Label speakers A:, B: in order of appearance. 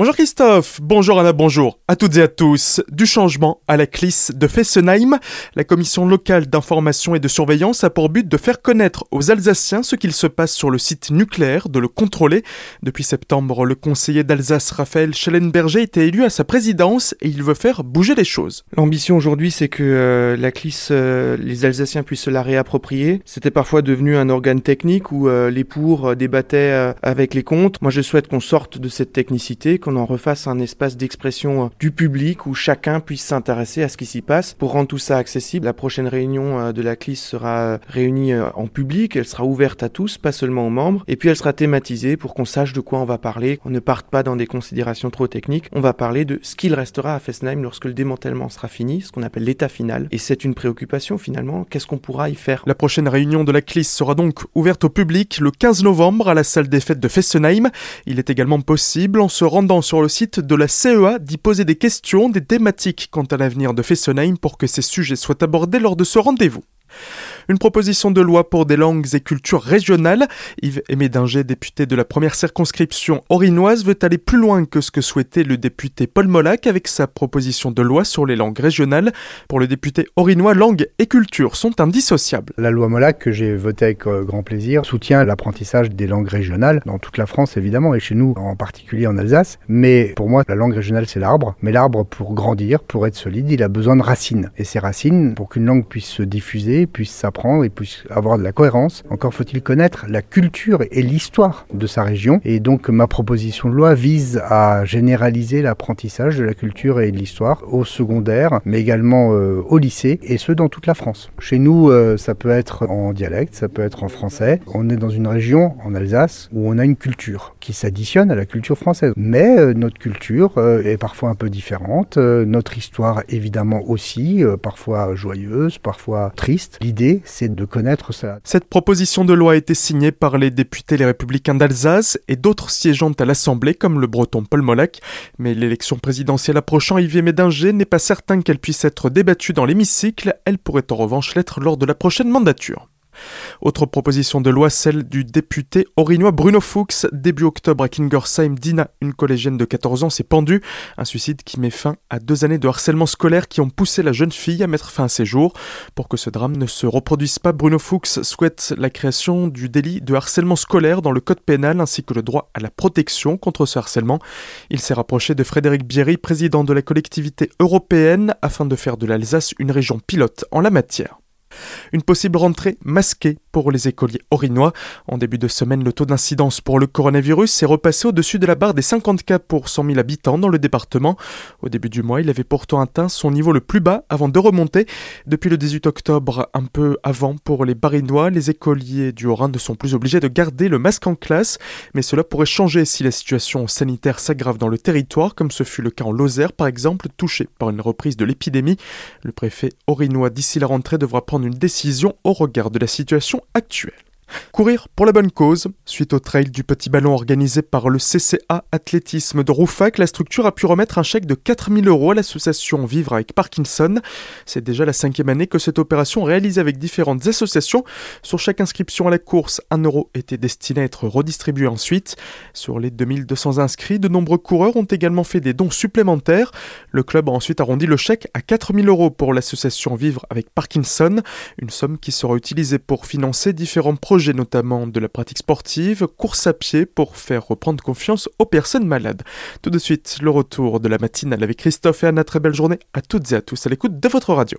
A: Bonjour Christophe, bonjour Anna, bonjour à toutes et à tous. Du changement à la CLIS de Fessenheim, la commission locale d'information et de surveillance a pour but de faire connaître aux Alsaciens ce qu'il se passe sur le site nucléaire, de le contrôler. Depuis septembre, le conseiller d'Alsace Raphaël Schellenberger était élu à sa présidence et il veut faire bouger les choses.
B: L'ambition aujourd'hui, c'est que euh, la CLIS, euh, les Alsaciens puissent se la réapproprier. C'était parfois devenu un organe technique où euh, les pour débattaient avec les contre. Moi, je souhaite qu'on sorte de cette technicité, en refasse un espace d'expression euh, du public où chacun puisse s'intéresser à ce qui s'y passe. Pour rendre tout ça accessible. La prochaine réunion euh, de la CLIS sera euh, réunie en public, elle sera ouverte à tous, pas seulement aux membres, et puis elle sera thématisée pour qu'on sache de quoi on va parler, on ne parte pas dans des considérations trop techniques, on va parler de ce qu'il restera à Fessenheim lorsque le démantèlement sera fini, ce qu'on appelle l'état final, et c'est une préoccupation finalement, qu'est-ce qu'on pourra y faire?
A: La prochaine réunion de la CLIS sera donc ouverte au public le 15 novembre à la salle des fêtes de Fessenheim. Il est également possible, en se rendant sur le site de la CEA d'y poser des questions, des thématiques quant à l'avenir de Fessenheim pour que ces sujets soient abordés lors de ce rendez-vous. Une proposition de loi pour des langues et cultures régionales. Yves Médinger, député de la première circonscription orinoise, veut aller plus loin que ce que souhaitait le député Paul Molac avec sa proposition de loi sur les langues régionales. Pour le député orinois, langue et culture sont indissociables.
C: La loi Molac, que j'ai votée avec euh, grand plaisir, soutient l'apprentissage des langues régionales dans toute la France évidemment et chez nous en particulier en Alsace. Mais pour moi, la langue régionale c'est l'arbre. Mais l'arbre, pour grandir, pour être solide, il a besoin de racines. Et ces racines, pour qu'une langue puisse se diffuser, puisse s'apprendre et puisse avoir de la cohérence. Encore faut-il connaître la culture et l'histoire de sa région. Et donc ma proposition de loi vise à généraliser l'apprentissage de la culture et de l'histoire au secondaire, mais également euh, au lycée, et ce dans toute la France. Chez nous, euh, ça peut être en dialecte, ça peut être en français. On est dans une région, en Alsace, où on a une culture qui s'additionne à la culture française. Mais euh, notre culture est parfois un peu différente, notre histoire évidemment aussi, parfois joyeuse, parfois triste. L'idée, c'est de connaître ça.
A: Cette proposition de loi a été signée par les députés Les Républicains d'Alsace et d'autres siégeant à l'Assemblée, comme le breton Paul Molac. Mais l'élection présidentielle approchant, Yves Médinger n'est pas certain qu'elle puisse être débattue dans l'hémicycle. Elle pourrait en revanche l'être lors de la prochaine mandature. Autre proposition de loi, celle du député orinois Bruno Fuchs. Début octobre à Kingersheim, Dina, une collégienne de 14 ans, s'est pendue. Un suicide qui met fin à deux années de harcèlement scolaire qui ont poussé la jeune fille à mettre fin à ses jours. Pour que ce drame ne se reproduise pas, Bruno Fuchs souhaite la création du délit de harcèlement scolaire dans le code pénal ainsi que le droit à la protection contre ce harcèlement. Il s'est rapproché de Frédéric Bierry, président de la collectivité européenne, afin de faire de l'Alsace une région pilote en la matière. Une possible rentrée masquée pour les écoliers orinois. En début de semaine, le taux d'incidence pour le coronavirus est repassé au-dessus de la barre des 50 cas pour 100 000 habitants dans le département. Au début du mois, il avait pourtant atteint son niveau le plus bas avant de remonter. Depuis le 18 octobre, un peu avant pour les barinois, les écoliers du Haut-Rhin ne sont plus obligés de garder le masque en classe, mais cela pourrait changer si la situation sanitaire s'aggrave dans le territoire, comme ce fut le cas en Lozère par exemple, touché par une reprise de l'épidémie. Le préfet orinois d'ici la rentrée devra prendre une décision au regard de la situation actuelle. Courir pour la bonne cause. Suite au trail du petit ballon organisé par le CCA Athlétisme de Roufac, la structure a pu remettre un chèque de 4000 euros à l'association Vivre avec Parkinson. C'est déjà la cinquième année que cette opération réalisée avec différentes associations. Sur chaque inscription à la course, un euro était destiné à être redistribué ensuite. Sur les 2200 inscrits, de nombreux coureurs ont également fait des dons supplémentaires. Le club a ensuite arrondi le chèque à 4000 euros pour l'association Vivre avec Parkinson, une somme qui sera utilisée pour financer différents projets notamment de la pratique sportive, course à pied pour faire reprendre confiance aux personnes malades. Tout de suite, le retour de la matinale avec Christophe et Anna. Très belle journée à toutes et à tous à l'écoute de votre radio.